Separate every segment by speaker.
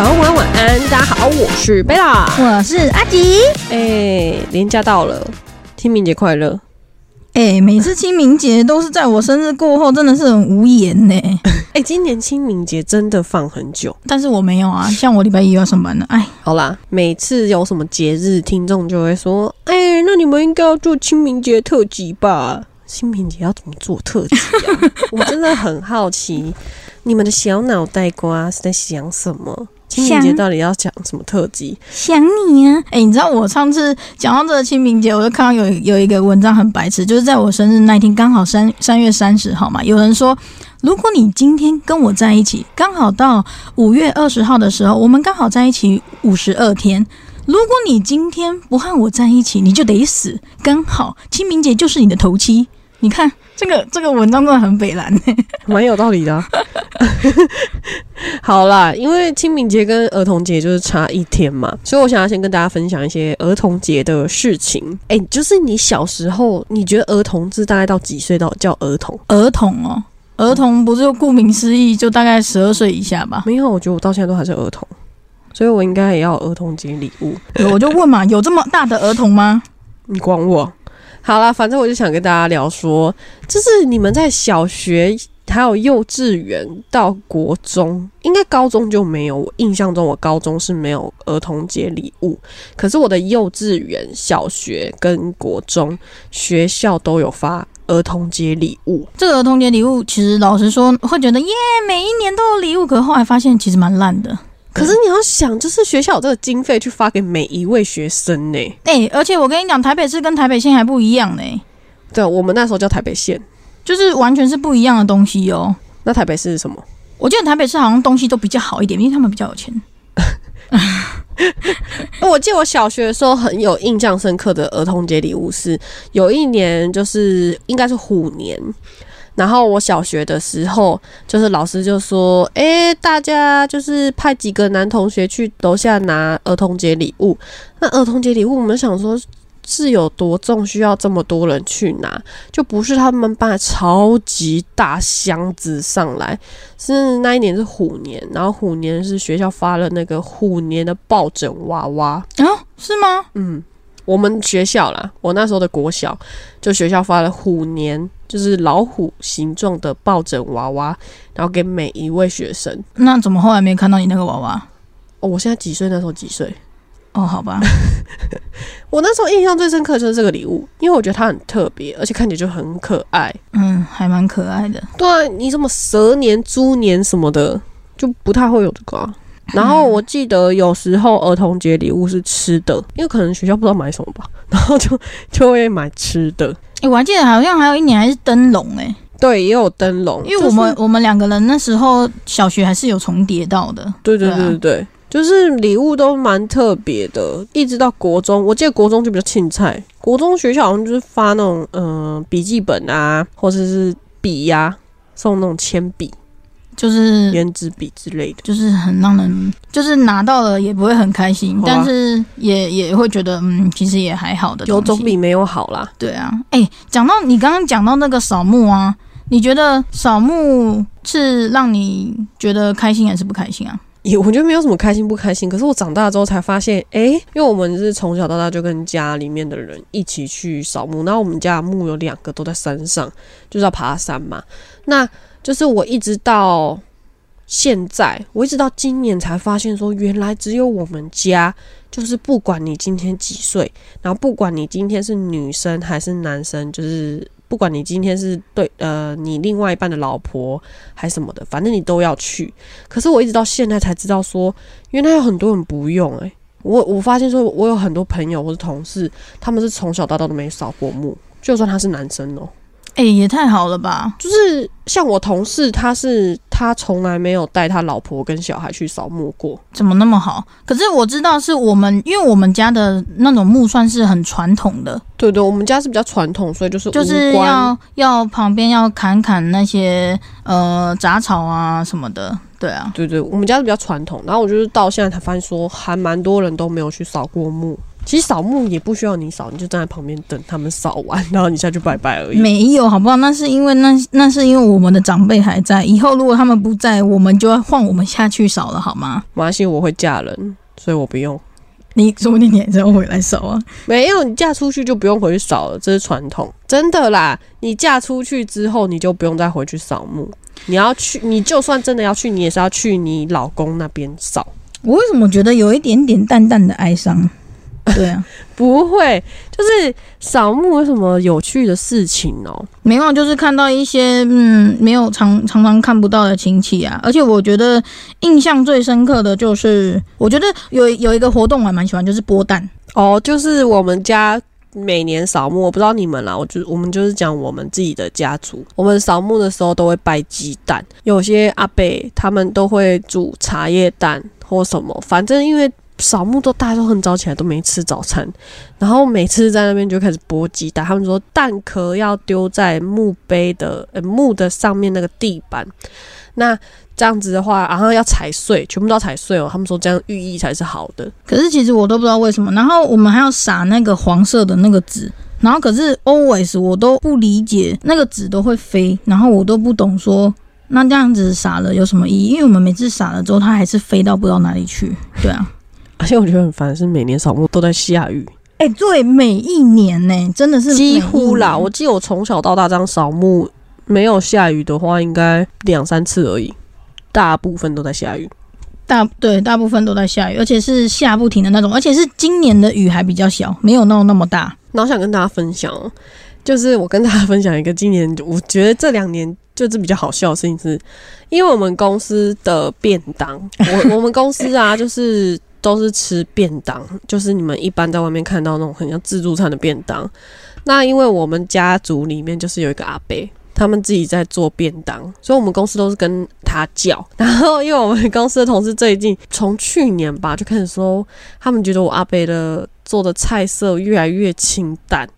Speaker 1: 早安、晚安、大家好，我是贝拉。
Speaker 2: 我是阿吉。
Speaker 1: 哎，年假到了，清明节快乐！
Speaker 2: 哎，每次清明节都是在我生日过后，真的是很无言呢。
Speaker 1: 哎，今年清明节真的放很久，
Speaker 2: 但是我没有啊，像我礼拜一要上班了。哎，
Speaker 1: 好啦，每次有什么节日，听众就会说：“哎，那你们应该要做清明节特辑吧？”清明节要怎么做特辑啊？我真的很好奇，你们的小脑袋瓜是在想什么？清明节到底要讲什么特辑？
Speaker 2: 想你啊！哎，你知道我上次讲到这个清明节，我就看到有有一个文章很白痴，就是在我生日那天，刚好三三月三十号嘛。有人说，如果你今天跟我在一起，刚好到五月二十号的时候，我们刚好在一起五十二天。如果你今天不和我在一起，你就得死。刚好清明节就是你的头七。你看这个这个文章真的很北蓝，
Speaker 1: 蛮有道理的。好啦，因为清明节跟儿童节就是差一天嘛，所以我想要先跟大家分享一些儿童节的事情。哎，就是你小时候，你觉得儿童是大概到几岁到叫儿童？
Speaker 2: 儿童哦，儿童不是顾名思义就大概十二岁以下吧？
Speaker 1: 没有，我觉得我到现在都还是儿童，所以我应该也要儿童节礼物。
Speaker 2: 我就问嘛，有这么大的儿童吗？
Speaker 1: 你管我？好了，反正我就想跟大家聊说，就是你们在小学还有幼稚园到国中，应该高中就没有。我印象中，我高中是没有儿童节礼物，可是我的幼稚园、小学跟国中学校都有发儿童节礼物。
Speaker 2: 这个儿童节礼物，其实老实说，会觉得耶，每一年都有礼物，可是后来发现其实蛮烂的。
Speaker 1: 可是你要想，就是学校有这个经费去发给每一位学生呢。
Speaker 2: 哎，而且我跟你讲，台北市跟台北县还不一样呢。
Speaker 1: 对，我们那时候叫台北县，
Speaker 2: 就是完全是不一样的东西哦。
Speaker 1: 那台北市是什么？
Speaker 2: 我记得台北市好像东西都比较好一点，因为他们比较有钱。
Speaker 1: 我记得我小学的时候很有印象深刻的儿童节礼物是，有一年就是应该是虎年。然后我小学的时候，就是老师就说：“哎，大家就是派几个男同学去楼下拿儿童节礼物。那儿童节礼物，我们想说是有多重，需要这么多人去拿，就不是他们搬超级大箱子上来。是那一年是虎年，然后虎年是学校发了那个虎年的抱枕娃娃
Speaker 2: 啊？是吗？
Speaker 1: 嗯，我们学校啦，我那时候的国小就学校发了虎年。”就是老虎形状的抱枕娃娃，然后给每一位学生。
Speaker 2: 那怎么后来没看到你那个娃娃？
Speaker 1: 哦，我现在几岁？那时候几岁？
Speaker 2: 哦，好吧。
Speaker 1: 我那时候印象最深刻就是这个礼物，因为我觉得它很特别，而且看起来就很可爱。
Speaker 2: 嗯，还蛮可爱的。
Speaker 1: 对啊，你什么蛇年、猪年什么的，就不太会有这个。然后我记得有时候儿童节礼物是吃的，因为可能学校不知道买什么吧，然后就就会买吃的。
Speaker 2: 哎，我还记得好像还有一年还是灯笼哎，
Speaker 1: 对，也有灯笼，
Speaker 2: 因为我们我们两个人那时候小学还是有重叠到的，
Speaker 1: 对对对对对，就是礼物都蛮特别的，一直到国中，我记得国中就比较青菜，国中学校好像就是发那种嗯笔记本啊，或者是笔呀，送那种铅笔。
Speaker 2: 就是
Speaker 1: 圆珠笔之类的，
Speaker 2: 就是很让人，就是拿到了也不会很开心，但是也也会觉得，嗯，其实也还好的，
Speaker 1: 有总比没有好啦。
Speaker 2: 对啊，哎，讲到你刚刚讲到那个扫墓啊，你觉得扫墓是让你觉得开心还是不开心啊？
Speaker 1: 也我觉得没有什么开心不开心，可是我长大之后才发现，哎，因为我们是从小到大就跟家里面的人一起去扫墓，然后我们家的墓有两个都在山上，就是要爬山嘛，那。就是我一直到现在，我一直到今年才发现，说原来只有我们家，就是不管你今天几岁，然后不管你今天是女生还是男生，就是不管你今天是对呃你另外一半的老婆还什么的，反正你都要去。可是我一直到现在才知道，说原来有很多人不用。诶，我我发现说，我有很多朋友或者同事，他们是从小到大都没扫过墓，就算他是男生哦。
Speaker 2: 哎，也太好了吧！
Speaker 1: 就是像我同事，他是他从来没有带他老婆跟小孩去扫墓过，
Speaker 2: 怎么那么好？可是我知道是我们，因为我们家的那种墓算是很传统的。
Speaker 1: 对对，我们家是比较传统，所以就是
Speaker 2: 就是要要旁边要砍砍那些呃杂草啊什么的。对啊，
Speaker 1: 对对，我们家是比较传统。然后我就是到现在才发现说，还蛮多人都没有去扫过墓。其实扫墓也不需要你扫，你就站在旁边等他们扫完，然后你下去拜拜而已。
Speaker 2: 没有，好不好？那是因为那那是因为我们的长辈还在，以后如果他们不在，我们就要换我们下去扫了，好吗？
Speaker 1: 马来西亚我会嫁人，所以我不用。
Speaker 2: 你说不定你还是要回来扫啊。
Speaker 1: 没有，你嫁出去就不用回去扫了，这是传统，真的啦。你嫁出去之后，你就不用再回去扫墓。你要去，你就算真的要去，你也是要去你老公那边扫。
Speaker 2: 我为什么觉得有一点点淡淡的哀伤？对啊，
Speaker 1: 不会，就是扫墓有什么有趣的事情哦？
Speaker 2: 没有，就是看到一些嗯，没有常常常看不到的亲戚啊。而且我觉得印象最深刻的就是，我觉得有有一个活动我还蛮喜欢，就是剥蛋。
Speaker 1: 哦，就是我们家每年扫墓，我不知道你们啦，我就我们就是讲我们自己的家族，我们扫墓的时候都会拜鸡蛋，有些阿伯他们都会煮茶叶蛋或什么，反正因为。扫墓都大家都很早起来，都没吃早餐，然后每次在那边就开始剥鸡蛋。他们说蛋壳要丢在墓碑的呃墓的上面那个地板，那这样子的话，然后要踩碎，全部都要踩碎哦。他们说这样寓意才是好的。
Speaker 2: 可是其实我都不知道为什么。然后我们还要撒那个黄色的那个纸，然后可是 always 我都不理解那个纸都会飞，然后我都不懂说那这样子撒了有什么意义？因为我们每次撒了之后，它还是飞到不知道哪里去。对啊。
Speaker 1: 而且我觉得很烦的是，每年扫墓都在下雨。
Speaker 2: 哎、对，每一年呢、真的是
Speaker 1: 几乎啦。我记得我从小到大这样扫墓，没有下雨的话，应该两三次而已。大部分都在下雨。
Speaker 2: 大对大部分都在下雨，而且是下不停的那种，而且是今年的雨还比较小，没有那种那么大。
Speaker 1: 然后想跟大家分享哦，就是我跟大家分享一个今年，我觉得这两年就是比较好笑的事情是，因为我们公司的便当，我 我们公司啊，就是都是吃便当，就是你们一般在外面看到那种很像自助餐的便当。那因为我们家族里面就是有一个阿伯，他们自己在做便当，所以我们公司都是跟他叫。然后因为我们公司的同事最近从去年吧就开始说，他们觉得我阿伯的做的菜色越来越清淡。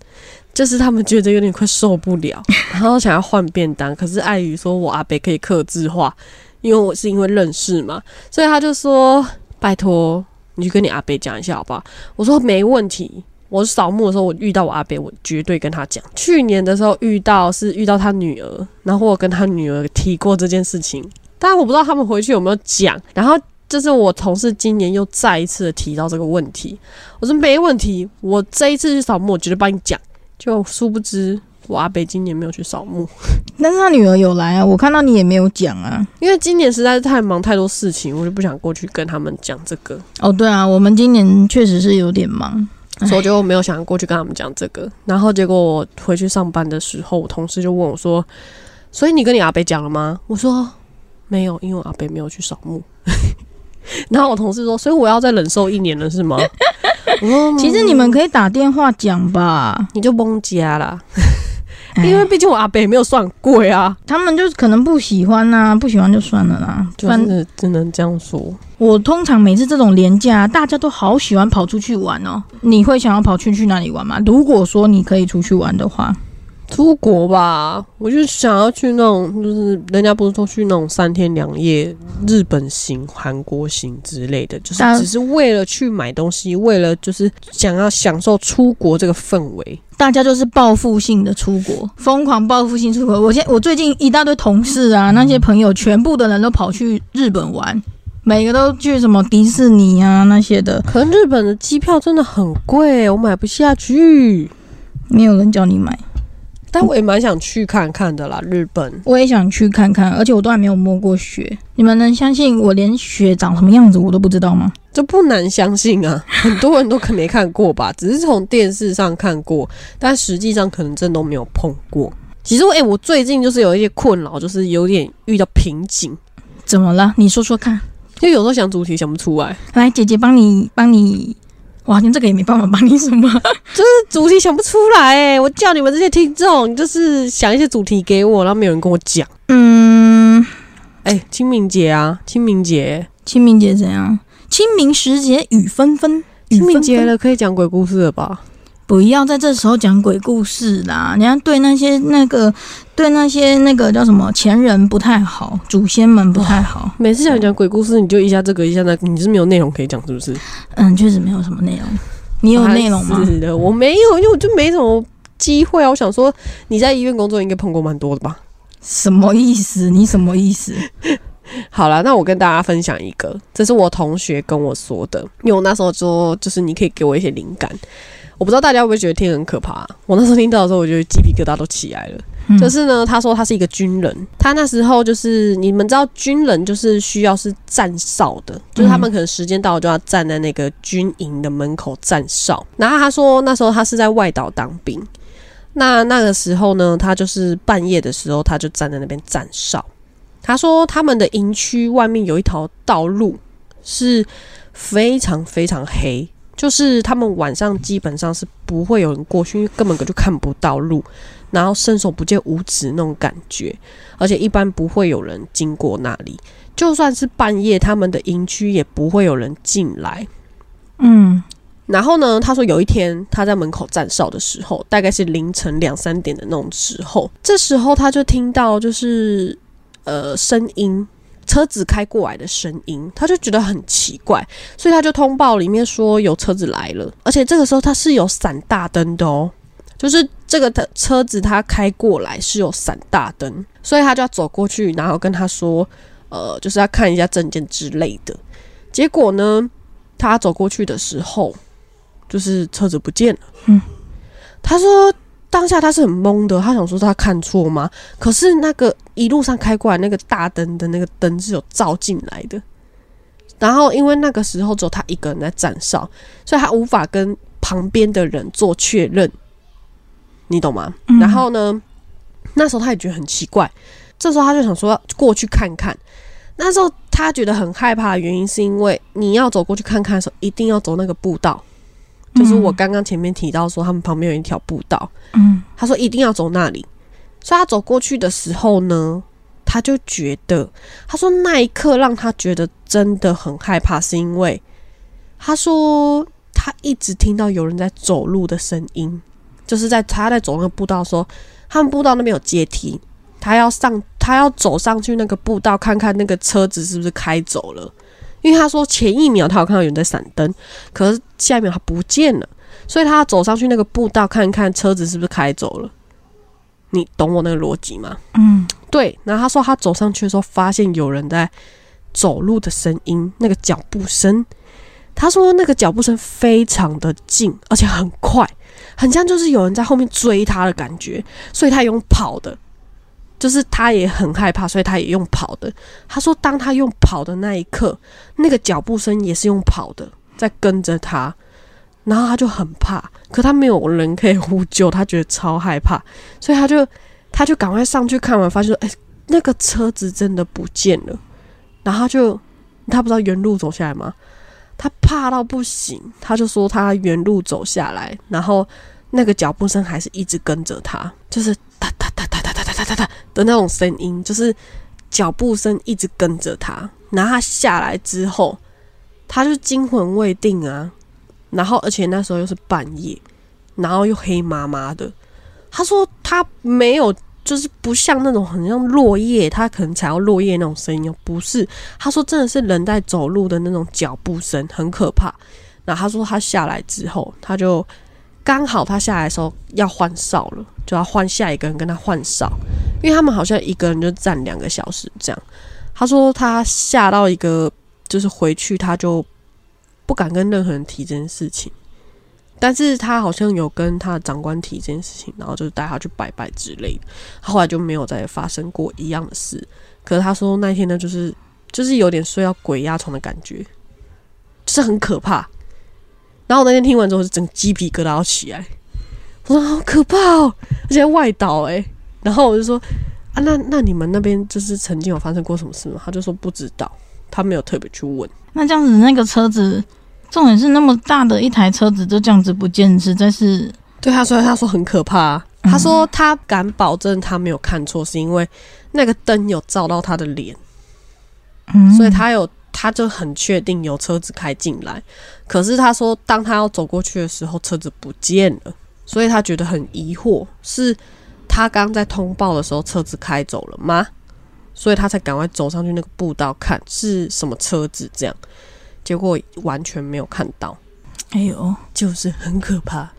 Speaker 1: 就是他们觉得有点快受不了，然后想要换便当，可是碍于说我阿伯可以克制化，因为我是因为认识嘛，所以他就说拜托你去跟你阿伯讲一下好不好？我说没问题。我扫墓的时候，我遇到我阿伯，我绝对跟他讲。去年的时候遇到是遇到他女儿，然后我跟他女儿提过这件事情，但我不知道他们回去有没有讲。然后就是我同事今年又再一次的提到这个问题，我说没问题，我这一次去扫墓，我绝对帮你讲。就殊不知我阿伯今年没有去扫墓，
Speaker 2: 但是他女儿有来啊，我看到你也没有讲啊。
Speaker 1: 因为今年实在是太忙太多事情，我就不想过去跟他们讲这个，
Speaker 2: 哦，对啊，我们今年确实是有点忙。
Speaker 1: 所以我就没有想过去跟他们讲这个。然后结果我回去上班的时候，我同事就问我说：“所以你跟你阿伯讲了吗？”我说：“没有，因为我阿伯没有去扫墓。”然后我同事说：“所以我要再忍受一年了，是吗？”我说：“
Speaker 2: 其实你们可以打电话讲吧，
Speaker 1: 你就崩家啦，
Speaker 2: 哎
Speaker 1: 因为毕竟我阿伯也没有算贵啊，
Speaker 2: 他们就是可能不喜欢呐、不喜欢就算了啦。
Speaker 1: 就是只能这样说。
Speaker 2: 我通常每次这种廉价，大家都好喜欢跑出去玩哦。你会想要跑去去哪里玩吗？如果说你可以出去玩的话，
Speaker 1: 出国吧，我就想要去那种，就是人家不是说去那种三天两夜日本行、韩国行之类的，就是
Speaker 2: 但
Speaker 1: 只是为了去买东西，为了就是想要享受出国这个氛围。
Speaker 2: 大家就是报复性的出国，疯狂报复性出国。我现我最近一大堆同事啊，那些朋友全部的人都跑去日本玩，每个都去什么迪士尼啊那些的，
Speaker 1: 可能日本的机票真的很贵，我买不下去。
Speaker 2: 没有人叫你买。
Speaker 1: 但我也蛮想去看看的啦，日本。
Speaker 2: 我也想去看看，而且我都还没有摸过雪。你们能相信我连雪长什么样子我都不知道吗？
Speaker 1: 这不难相信啊，很多人都可能没看过吧，只是从电视上看过，但实际上可能真都没有碰过。其实我，诶、我最近就是有一些困扰，就是有点遇到瓶颈，
Speaker 2: 怎么了？你说说看。
Speaker 1: 就有时候想主题想不出来，
Speaker 2: 来，姐姐帮你帮你。哇，你这个也没办法帮你什么。
Speaker 1: 就是主题想不出来、诶，我叫你们这些听众，就是想一些主题给我，然后没有人跟我讲。
Speaker 2: 嗯，
Speaker 1: 哎、清明节啊，清明节，
Speaker 2: 清明节怎样？清明时节雨纷纷，
Speaker 1: 清明节了，可以讲鬼故事了吧？
Speaker 2: 不要在这时候讲鬼故事啦！人家对那些那个对那些那个叫什么前人不太好，祖先们不太好。
Speaker 1: 每次想讲鬼故事，你就一下这个一下那个，你是没有内容可以讲是不是？
Speaker 2: 嗯，确实没有什么内容。你有内容吗？
Speaker 1: 是的，我没有，因为我就没什么机会啊。我想说，你在医院工作应该碰过蛮多的吧？
Speaker 2: 什么意思？你什么意思？
Speaker 1: 好了，那我跟大家分享一个，这是我同学跟我说的，因为我那时候说，就是你可以给我一些灵感。我不知道大家会不会觉得听很可怕。我那时候听到的时候，我觉得鸡皮疙瘩都起来了。
Speaker 2: 嗯
Speaker 1: 就是呢，他说他是一个军人，他那时候就是你们知道军人就是需要是站哨的，就是他们可能时间到了就要站在那个军营的门口站哨。然后他说那时候他是在外岛当兵，那那个时候呢，他就是半夜的时候他就站在那边站哨。他说他们的营区外面有一条道路是非常非常黑，就是他们晚上基本上是不会有人过去，因为根本就看不到路，然后伸手不见五指那种感觉，而且一般不会有人经过那里。就算是半夜，他们的营区也不会有人进来。
Speaker 2: 嗯
Speaker 1: 然后呢，他说有一天他在门口站哨的时候，大概是凌晨两三点的那种时候，这时候他就听到就是呃声音，车子开过来的声音，他就觉得很奇怪，所以他就通报里面说有车子来了，而且这个时候他是有闪大灯的哦，就是这个的车子他开过来是有闪大灯，所以他就要走过去，然后跟他说，呃，就是要看一下证件之类的。结果呢，他走过去的时候，就是车子不见了。
Speaker 2: 嗯，
Speaker 1: 他说当下他是很懵的，他想说他看错吗？可是那个一路上开过来那个大灯的那个灯是有照进来的。然后因为那个时候只有他一个人在站哨，所以他无法跟旁边的人做确认，你懂吗？
Speaker 2: 嗯
Speaker 1: 然后呢，那时候他也觉得很奇怪，这时候他就想说要过去看看。那时候他觉得很害怕的原因，是因为你要走过去看看的时候，一定要走那个步道，就是我刚刚前面提到说他们旁边有一条步道，
Speaker 2: 嗯
Speaker 1: 他说一定要走那里。所以他走过去的时候呢，他就觉得，他说那一刻让他觉得真的很害怕，是因为他说他一直听到有人在走路的声音，就是在他在走那个步道的时候，他们步道那边有阶梯，他要上，他要走上去那个步道看看那个车子是不是开走了，因为他说前一秒他有看到有人在闪灯，可是下一秒他不见了，所以他要走上去那个步道看看车子是不是开走了。你懂我那个逻辑吗？
Speaker 2: 嗯
Speaker 1: 对，然后他说他走上去的时候，发现有人在走路的声音，那个脚步声。他说那个脚步声非常的近，而且很快，很像就是有人在后面追他的感觉，所以他用跑的，就是他也很害怕，所以他也用跑的。他说当他用跑的那一刻，那个脚步声也是用跑的，在跟着他，然后他就很怕，可他没有人可以呼救，他觉得超害怕，所以他就他就赶快上去看完，发现说，哎、那个车子真的不见了。然后他就他不知道原路走下来吗？他怕到不行，他就说他原路走下来，然后那个脚步声还是一直跟着他，就是哒哒哒哒哒哒哒哒哒哒的那种声音，就是脚步声一直跟着他。然后他下来之后，他就惊魂未定啊，然后而且那时候又是半夜，然后又黑麻麻的。他说他没有，就是不像那种很像落叶，他可能踩到落叶那种声音，不是。他说真的是人在走路的那种脚步声，很可怕。然后他说他下来之后，他就刚好他下来的时候要换哨了，就要换下一个人跟他换哨，因为他们好像一个人就站两个小时这样。他说他吓到一个，就是回去他就不敢跟任何人提这件事情。但是他好像有跟他的长官提这件事情，然后就是带他去拜拜之类的。他后来就没有再发生过一样的事。可是他说那天呢，就是就是有点睡到鬼压床的感觉，就是很可怕。然后我那天听完之后，是整个鸡皮疙瘩要起来，我说好可怕哦，而且在外岛诶、然后我就说啊，那那你们那边就是曾经有发生过什么事吗？他就说不知道，他没有特别去问。
Speaker 2: 那这样子，那个车子，重点是那么大的一台车子就这样子不见，实在是
Speaker 1: 对他说，他说很可怕啊、他说他敢保证他没有看错，是因为那个灯有照到他的脸，
Speaker 2: 嗯，
Speaker 1: 所以他有他就很确定有车子开进来。可是他说，当他要走过去的时候，车子不见了，所以他觉得很疑惑，是他刚在通报的时候车子开走了吗？所以他才赶快走上去那个步道看是什么车子，这样结果完全没有看到。
Speaker 2: 哎呦，
Speaker 1: 就是很可怕。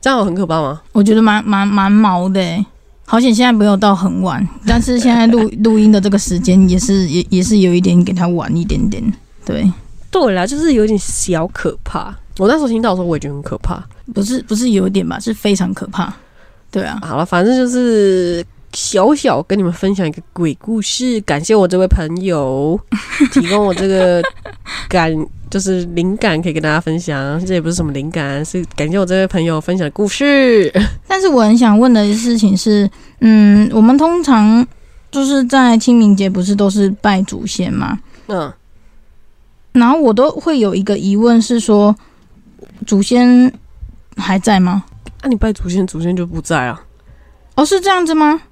Speaker 1: 这样有很可怕吗？
Speaker 2: 我觉得蛮蛮蛮毛的欸。好险现在没有到很晚，但是现在录录音的这个时间也是也也是有一点给他晚一点点。对，
Speaker 1: 对啦，就是有点小可怕。我那时候听到的时候，我也觉得很可怕。
Speaker 2: 不是不是有点吧，是非常可怕。对啊，
Speaker 1: 好了，反正就是小小跟你们分享一个鬼故事，感谢我这位朋友 提供我这个感，就是灵感可以跟大家分享。这也不是什么灵感，是感谢我这位朋友分享的故事。
Speaker 2: 但是我很想问的事情是，嗯，我们通常就是在清明节不是都是拜祖先吗？
Speaker 1: 嗯，
Speaker 2: 然后我都会有一个疑问是说，祖先还在吗？
Speaker 1: 那、你拜祖先，祖先就不在啊？
Speaker 2: 哦，是这样子吗？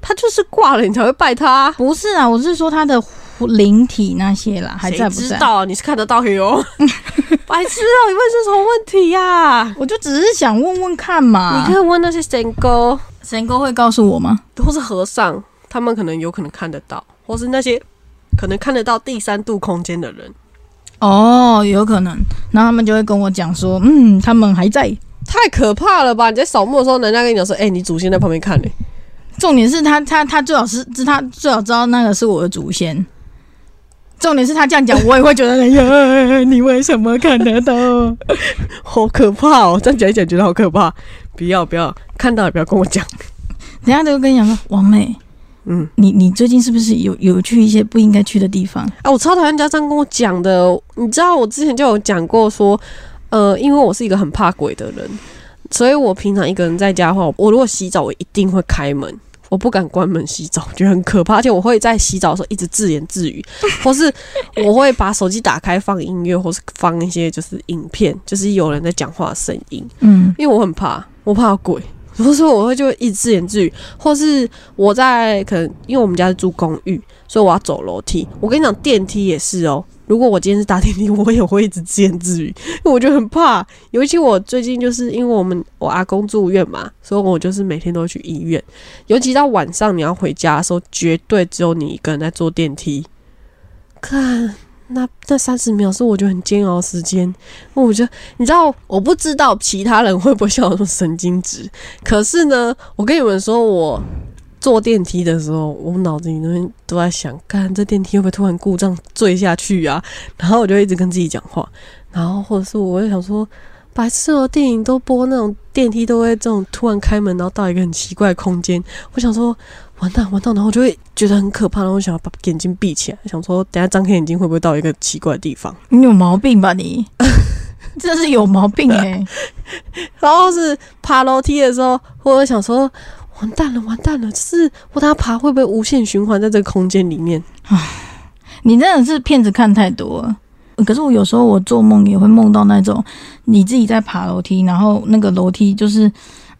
Speaker 1: 他就是挂了，你才会拜他。
Speaker 2: 不是啊，我是说他的灵体那些啦，还在不在？
Speaker 1: 道啊？你是看得到的哟。白痴啊、你问是什么问题呀、
Speaker 2: 我就只是想问问看嘛。
Speaker 1: 你可以问那些神沟
Speaker 2: 神哥会告诉我吗？
Speaker 1: 或是和尚，他们可能有可能看得到，或是那些可能看得到第三度空间的人。
Speaker 2: 哦，有可能。然后他们就会跟我讲说，嗯，他们还在。
Speaker 1: 太可怕了吧！你在扫墓的时候，人家跟你讲说：“哎、你祖先在旁边看呢、
Speaker 2: 重点是他他他最好是知他最好知道那个是我的祖先。重点是他这样讲，我也会觉得，哎呀，你为什么看得到？
Speaker 1: 好可怕哦！这样讲一讲，觉得好可怕。不要不要，看到也不要跟我讲。
Speaker 2: 等一下就会跟你讲说，王妹，
Speaker 1: 嗯，
Speaker 2: 你你最近是不是有有去一些不应该去的地方？
Speaker 1: 啊，我超讨厌人家这样跟我讲的。你知道我之前就有讲过说，呃，因为我是一个很怕鬼的人，所以我平常一个人在家的话，我如果洗澡，我一定会开门。我不敢关门洗澡，觉得很可怕，而且我会在洗澡的时候一直自言自语，或是我会把手机打开放音乐，或是放一些就是影片，就是有人在讲话的声音，
Speaker 2: 嗯，
Speaker 1: 因为我很怕，我怕鬼，所以说我会就一直自言自语，或是我在可能因为我们家是住公寓，所以我要走楼梯。我跟你讲，电梯也是哦。如果我今天是搭电梯，我也会一直自言自语，因为我就很怕。尤其我最近就是因为我们我阿公住院嘛，所以我就是每天都去医院。尤其到晚上你要回家的时候，绝对只有你一个人在坐电梯。看那那三十秒是我觉得很煎熬时间，我觉得你知道，我不知道其他人会不会像我这么神经质，可是呢，我跟你们说，我坐电梯的时候，我脑子里面都在想，看这电梯会不会突然故障坠下去啊？然后我就一直跟自己讲话，然后或者是我会想说，白痴哦，电影都播那种电梯都会这种突然开门，然后到一个很奇怪的空间，我想说。完蛋，完蛋！然后我就会觉得很可怕，然后我想要把眼睛闭起来，想说等下张开眼睛会不会到一个奇怪的地方？
Speaker 2: 你有毛病吧你？真是有毛病哎、
Speaker 1: 然后是爬楼梯的时候，或者想说，完蛋了，完蛋了，就是我等下爬会不会无限循环在这个空间里面？
Speaker 2: 你真的是骗子看太多了。可是我有时候我做梦也会梦到那种你自己在爬楼梯，然后那个楼梯就是，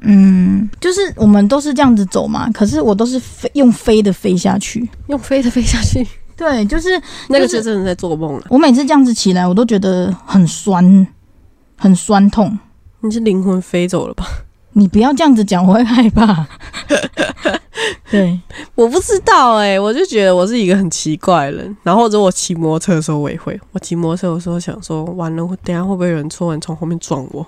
Speaker 2: 嗯，就是我们都是这样子走嘛，可是我都是飞用飞的飞下去。
Speaker 1: 用飞的飞下去，
Speaker 2: 对，就是
Speaker 1: 那个
Speaker 2: 就是
Speaker 1: 真的在做梦了。
Speaker 2: 我每次这样子起来，我都觉得很酸，很酸痛。
Speaker 1: 你是灵魂飞走了吧？
Speaker 2: 你不要这样子讲，我会害怕。对，
Speaker 1: 我不知道哎、我就觉得我是一个很奇怪的人。然后或者我骑摩托车的时候，我也会。我骑摩托车的时候想说，完了，我等下会不会有人突然从后面撞我？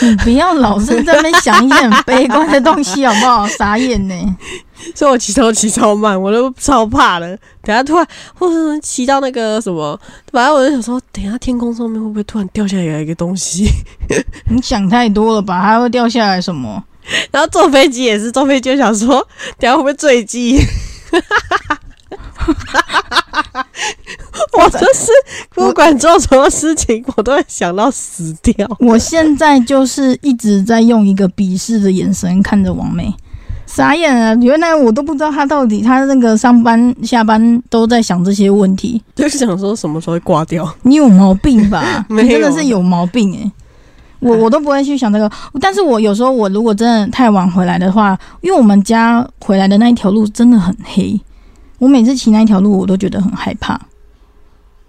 Speaker 2: 你不要老是在那边想一些很悲观的东西，好不好？傻眼呢、
Speaker 1: 所以我骑车骑超慢，我都超怕的。等下突然，或者是骑到那个什么，反正我就想说，等下天空上面会不会突然掉下来一个东西？
Speaker 2: 你想太多了吧？还会掉下来什么？
Speaker 1: 然后坐飞机也是，坐飞机就想说，等下会不会坠机？我就是不管做什么事情，我都会想到死掉。
Speaker 2: 我现在就是一直在用一个鄙视的眼神看着王妹，傻眼了。原来我都不知道他到底他那个上班下班都在想这些问题。
Speaker 1: 就是想说什么时候会挂掉。
Speaker 2: 你有毛病吧？你真的是有毛病诶、我我都不会去想这个，但是我有时候我如果真的太晚回来的话，因为我们家回来的那一条路真的很黑，我每次骑那一条路我都觉得很害怕，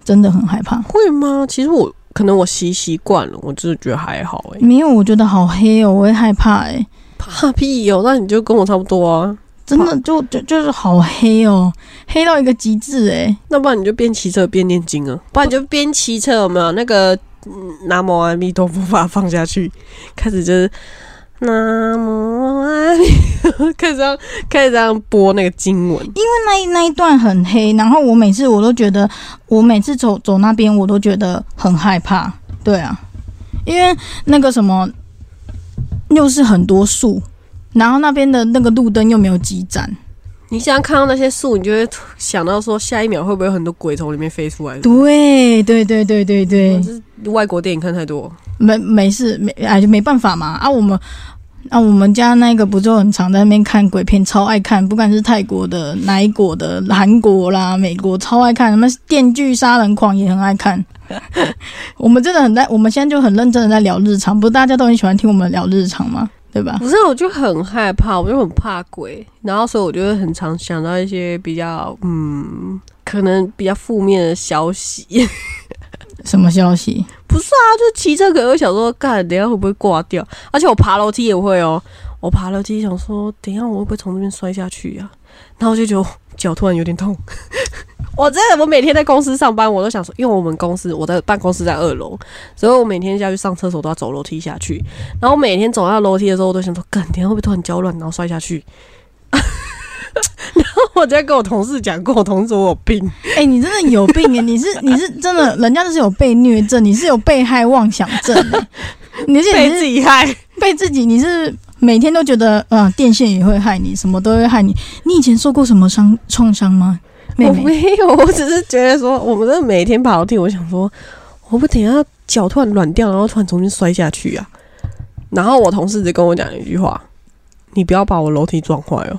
Speaker 2: 真的很害怕。
Speaker 1: 会吗？其实我可能我习习惯了，我就是觉得还好哎、
Speaker 2: 没有，我觉得好黑哦，我会害怕诶、
Speaker 1: 怕屁哟、那你就跟我差不多啊。
Speaker 2: 真的就就就是好黑哦，黑到一个极致诶、
Speaker 1: 那不然你就边骑车边念经啊，不然你就边骑车有没有那个嗯南无阿弥陀佛把它放下去，开始就是南无阿弥 陀佛，开始这样开始这样播那个经文。
Speaker 2: 因为那一那一段很黑，然后我每次我都觉得，我每次走走那边我都觉得很害怕。对啊，因为那个什么，又是很多树，然后那边的那个路灯又没有几盏。
Speaker 1: 你现在看到那些树，你就会想到说，下一秒会不会有很多鬼从里面飞出来？
Speaker 2: 对对对对对对，
Speaker 1: 这是外国电影看太多。
Speaker 2: 没没事没哎就没办法嘛啊我们。啊，我们家那个不就很常在那边看鬼片，超爱看，不管是泰国的、哪国的、韩国啦、美国，超爱看。什么《电锯杀人狂》也很爱看。我们真的很在，我们现在就很认真的在聊日常，不是大家都很喜欢听我们聊日常吗？对吧？
Speaker 1: 不是，我就很害怕，我就很怕鬼，然后所以我就会很常想到一些比较嗯，可能比较负面的消息。
Speaker 2: 什么消息？
Speaker 1: 不是啊，就是骑车可能会想说，干，等下会不会挂掉？而且我爬楼梯也会哦，我爬楼梯想说，等下我会不会从那边摔下去呀？然后就觉得脚突然有点痛。我真的，我每天在公司上班，我都想说，因为我们公司我的办公室在二楼，所以我每天下去上厕所都要走楼梯下去。然后每天走到楼梯的时候，我都想说，干，等下会不会突然脚软，然后摔下去？我在跟我同事讲，跟我同事说我有病。
Speaker 2: 哎、你真的有病哎！你是你是真的，人家那是有被虐症，你是有被害妄想症欸。你是
Speaker 1: 被自己害，
Speaker 2: 被自己，你是每天都觉得，啊、电线也会害你，什么都会害你。你以前受过什么伤创伤吗，妹
Speaker 1: 我？没有，我只是觉得说，我们真的每天跑楼梯，我想说，我不等一下脚突然软掉，然后突然重新摔下去啊。然后我同事只跟我讲一句话：“你不要把我楼梯撞坏哦。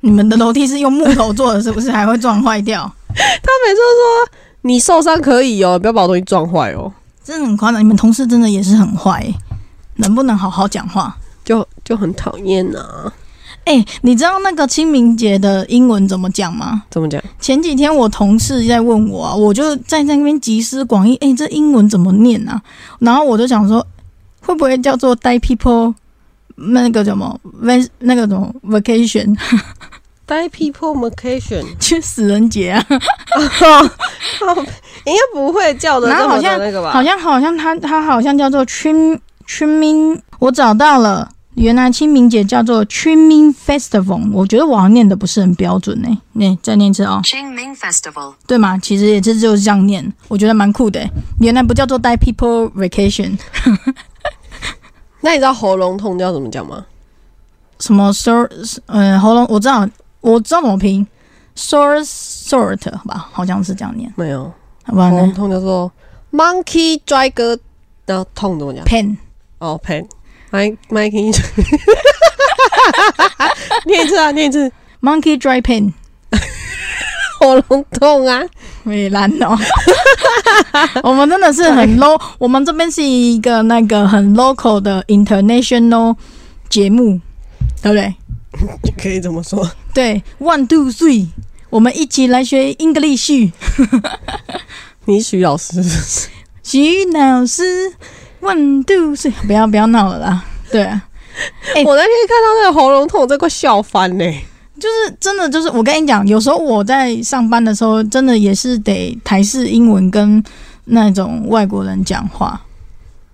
Speaker 2: 你们的楼梯是用木头做的，是不是还会撞坏掉？”
Speaker 1: 他每次都说：“你受伤可以哦，不要把我东西撞坏哦。
Speaker 2: 真的很夸张。你们同事真的也是很坏、欸，能不能好好讲话？
Speaker 1: 就”就很讨厌呐。
Speaker 2: 哎、你知道那个清明节的英文怎么讲吗？
Speaker 1: 怎么讲？
Speaker 2: 前几天我同事在问我啊，我就在那边集思广益，哎、这英文怎么念啊？然后我就想说，会不会叫做 die people 那个什么 vac 那个什么 vacation
Speaker 1: Die people vacation，
Speaker 2: 去死人节啊？
Speaker 1: 应该不会叫的
Speaker 2: 然后好像
Speaker 1: 的那个吧？
Speaker 2: 好像好像它它好像叫做 trim trimming，我找到了。原来清明节叫做 Trimming Festival，我觉得我好像念的不是很标准呢、那再念一次哦
Speaker 3: ，Qingming Festival.
Speaker 2: 对吗？其实也是就是这样念，我觉得蛮酷的、欸。原来不叫做 Die People Vacation，
Speaker 1: 那你知道喉咙痛叫怎么讲吗？
Speaker 2: 什么 sore，嗯，喉咙我知道，我知道怎么拼，sore sort 吧，好像是这样念，
Speaker 1: 没有，
Speaker 2: 好吧
Speaker 1: 喉咙
Speaker 2: 呢
Speaker 1: 痛叫做 monkey dry 哥，然后痛怎么讲
Speaker 2: ？？pain
Speaker 1: 哦。麦麦克，念一次啊，念一次
Speaker 2: ，monkey dry pen，
Speaker 1: 喉咙痛啊！
Speaker 2: 没难哦。我们真的是很 low，我们这边是一个那个很 local 的 international 节目，对不对？
Speaker 1: 可以这么说。
Speaker 2: 对，one two three，我们一起来学 English。
Speaker 1: 你是徐老师
Speaker 2: 徐老师，one two three，不要不要闹了啦。对啊，哎
Speaker 1: 我那天看到那个喉咙痛，我真快笑翻呢、
Speaker 2: 就是真的，就是我跟你讲，有时候我在上班的时候，真的也是得台式英文跟那种外国人讲话。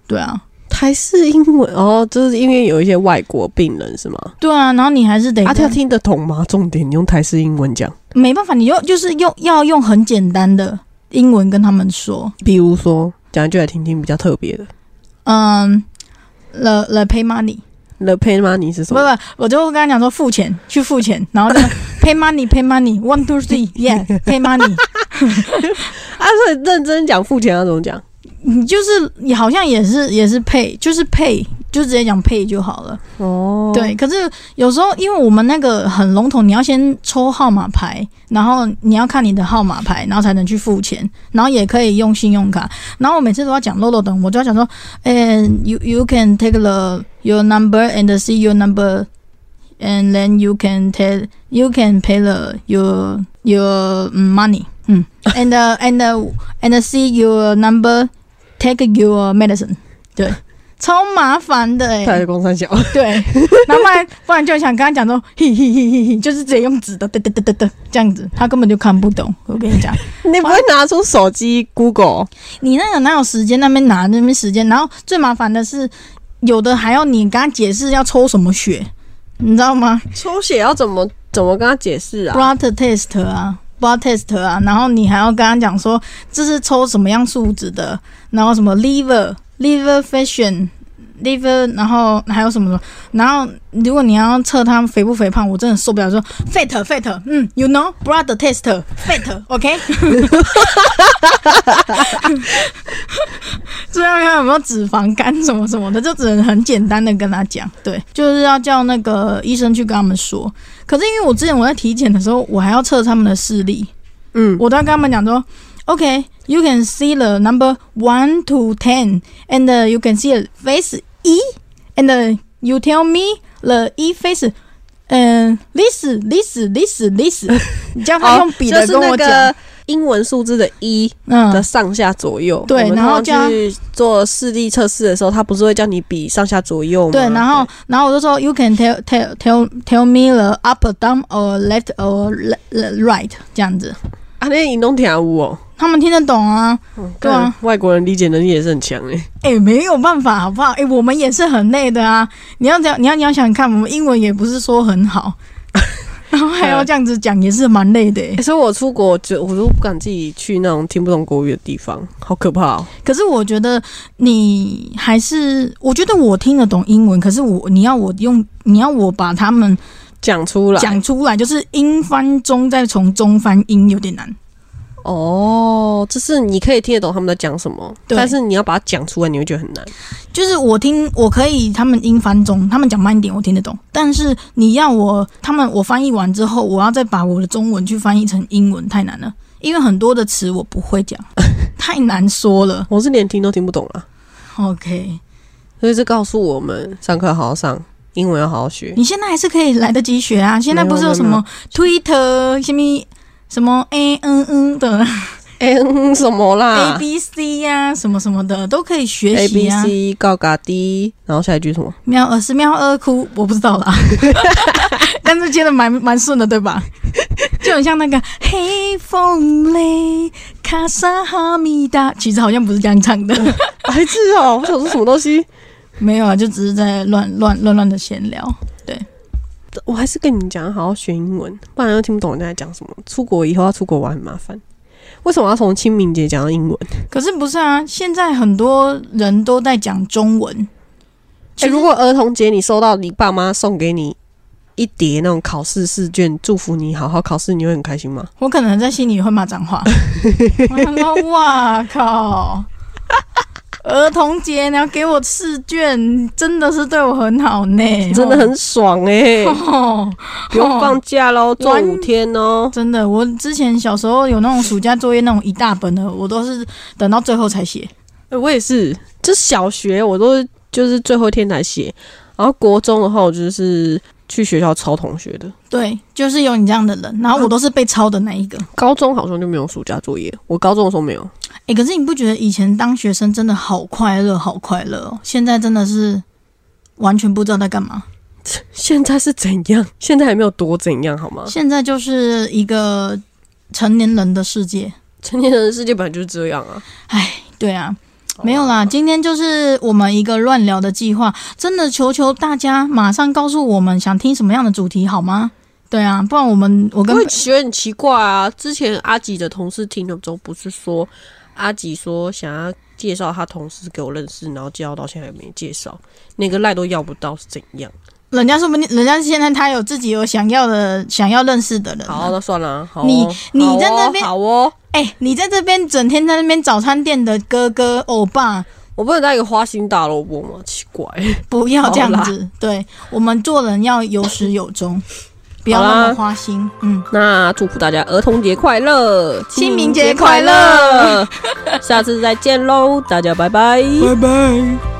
Speaker 2: 对啊，
Speaker 1: 台式英文哦，就是因为有一些外国病人是吗？
Speaker 2: 对啊，然后你还是得
Speaker 1: 啊，他听得懂吗？重点，你用台式英文讲，
Speaker 2: 没办法，你用就是用要用很简单的英文跟他们说，
Speaker 1: 比如说讲一句来听听，比较特别的。
Speaker 2: 嗯，the the pay money，
Speaker 1: The pay money 是什么？
Speaker 2: 不不，我就跟他讲说付钱，去付钱，然后呢 pay money pay money one two three，yeah pay money，
Speaker 1: 啊，所以认真讲付钱要怎么讲？
Speaker 2: 你就是你好像也是也是 pay，就是 pay，就直接讲 pay 就好了。
Speaker 1: 哦，
Speaker 2: 对，可是有时候因为我们那个很笼统，你要先抽号码牌，然后你要看你的号码牌，然后才能去付钱，然后也可以用信用卡。然后我每次都要讲漏漏等，我就要讲说，呃、y o u you can take the your number and see your number。And then you can tell you can pay the your your money，嗯，and uh, and uh, and see your number, take your medicine，对，超麻烦的哎、
Speaker 1: 太阳公三小，
Speaker 2: 对，然后不然不然就想跟他讲说，嘿嘿嘿嘿嘿，就是直接用纸的，嘚嘚嘚嘚嘚这样子，他根本就看不懂。我跟你讲，
Speaker 1: 你不会拿出手机 Google？
Speaker 2: 你那个哪有时间那边拿那边时间？然后最麻烦的是，有的还要你跟他解释要抽什么血，你知道吗
Speaker 1: 抽血要怎么怎么跟他解释啊
Speaker 2: ？？blood test 啊。Blood test 啊，然后你还要跟他讲说这是抽什么样数值的，然后什么 liver liver fashion liver，然后还有什么什么，然后如果你要测他肥不肥胖，我真的受不了说 fat fat，嗯，you know blood test fat，OK，、最后看有没有脂肪肝什么什么的，就只能很简单的跟他讲，对，就是要叫那个医生去跟他们说。可是因为我之前我在体检的时候，我还要测他们的视力，
Speaker 1: 嗯，
Speaker 2: 我都要跟他们讲说，OK，you、can see the number one to ten, and uh, you can see the face E, and uh, you tell me the E face，嗯、this this this this，你叫他用笔的
Speaker 1: 就是那
Speaker 2: 跟我讲，
Speaker 1: 个英文数字的一的
Speaker 2: 嗯，
Speaker 1: 上下左右。
Speaker 2: 对然后
Speaker 1: 去做视力测试的时候，他不是会叫你比上下左右吗？
Speaker 2: 对，然后然后我就说，you can tell tell tell tell me the up down or left or right 这样子，
Speaker 1: 啊，那你弄听无哦。
Speaker 2: 他们听得懂啊。对啊，
Speaker 1: 外国人理解能力也是很强诶。
Speaker 2: 哎、没有办法，好不好？哎、我们也是很累的啊。你要这样，你要你要想想看，我们英文也不是说很好，然后还要这样子讲，也是蛮累的、欸。
Speaker 1: 所以我出国就我都不敢自己去那种听不懂国语的地方，好可怕哦。
Speaker 2: 可是我觉得你还是，我觉得我听得懂英文，可是我你要我用，你要我把他们
Speaker 1: 讲出来，
Speaker 2: 讲出来，就是英翻中，再从中翻英，有点难。
Speaker 1: 哦，就是你可以听得懂他们在讲什么，但是你要把它讲出来，你会觉得很难。
Speaker 2: 就是我听，我可以他们英翻中，他们讲慢一点，我听得懂。但是你要我他们我翻译完之后，我要再把我的中文去翻译成英文，太难了，因为很多的词我不会讲，太难说了。
Speaker 1: 我是连听都听不懂啊
Speaker 2: ，OK，
Speaker 1: 所以这告诉我们，上课好好上，英文要好好学。
Speaker 2: 你现在还是可以来得及学啊。现在不是有什么 Twitter 什么什么 A N N 的
Speaker 1: 哎、嗯什么啦
Speaker 2: A
Speaker 1: 啦
Speaker 2: B C 呀、什么什么的都可以学
Speaker 1: ？A
Speaker 2: 习
Speaker 1: B
Speaker 2: 啊。
Speaker 1: C 高嘎低然后下一句什么？
Speaker 2: 喵呃是喵二哭，我不知道啦，但是接的蛮蛮顺的，对吧？就很像那个黑风雷卡萨哈密达，其实好像不是这样唱的，
Speaker 1: 白痴哦！我想说什么东西？
Speaker 2: 没有啊，就只是在乱乱乱乱的闲聊。
Speaker 1: 我还是跟你讲，好好学英文，不然又听不懂人家在讲什么。出国以后要出国玩很麻烦。为什么要从清明节讲到英文？
Speaker 2: 可是不是啊？现在很多人都在讲中文。
Speaker 1: 哎、如果儿童节你收到你爸妈送给你一叠那种考试试卷，祝福你好好考试，你会很开心吗？
Speaker 2: 我可能在心里会骂脏话。我想说，哇靠！儿童节你要给我试卷，真的是对我很好呢，
Speaker 1: 真的很爽哎、
Speaker 2: 哦，
Speaker 1: 不用放假喽，做五天哦。
Speaker 2: 真的。我之前小时候有那种暑假作业那种一大本的，我都是等到最后才写。
Speaker 1: 欸我也是，就小学我都就是最后一天才写，然后国中的话，我就是去学校抄同学的。
Speaker 2: 对，就是有你这样的人，然后我都是被抄的那一个。
Speaker 1: 高中好像就没有暑假作业，我高中的时候没有。
Speaker 2: 哎、可是你不觉得以前当学生真的好快乐，好快乐哦？现在真的是完全不知道在干嘛。
Speaker 1: 现在是怎样？现在还没有多怎样，好吗？
Speaker 2: 现在就是一个成年人的世界。
Speaker 1: 成年人的世界本来就是这样啊。
Speaker 2: 哎，对啊，没有啦，今天就是我们一个乱聊的计划，真的求求大家马上告诉我们想听什么样的主题好吗？对啊，不然我们我跟
Speaker 1: 我觉得很奇怪啊。之前阿吉的同事听了之后，不是说阿吉说想要介绍他同事给我认识，然后介绍到现在也没介绍，那个赖都要不到，是怎样？
Speaker 2: 人家说不定人家现在他有自己有想要的想要认识的人啊。
Speaker 1: 好，那算了，好哦、
Speaker 2: 你你在那边
Speaker 1: 好哦，
Speaker 2: 哎、你在这边整天在那边早餐店的哥哥欧巴，
Speaker 1: 我不能当一个花心大萝卜吗？奇怪。
Speaker 2: 不要这样子。对我们做人要有始有终，不要那么花心。嗯，
Speaker 1: 那祝福大家儿童节快乐，
Speaker 2: 清明节快
Speaker 1: 乐，下次再见喽，大家拜拜。
Speaker 2: 拜拜。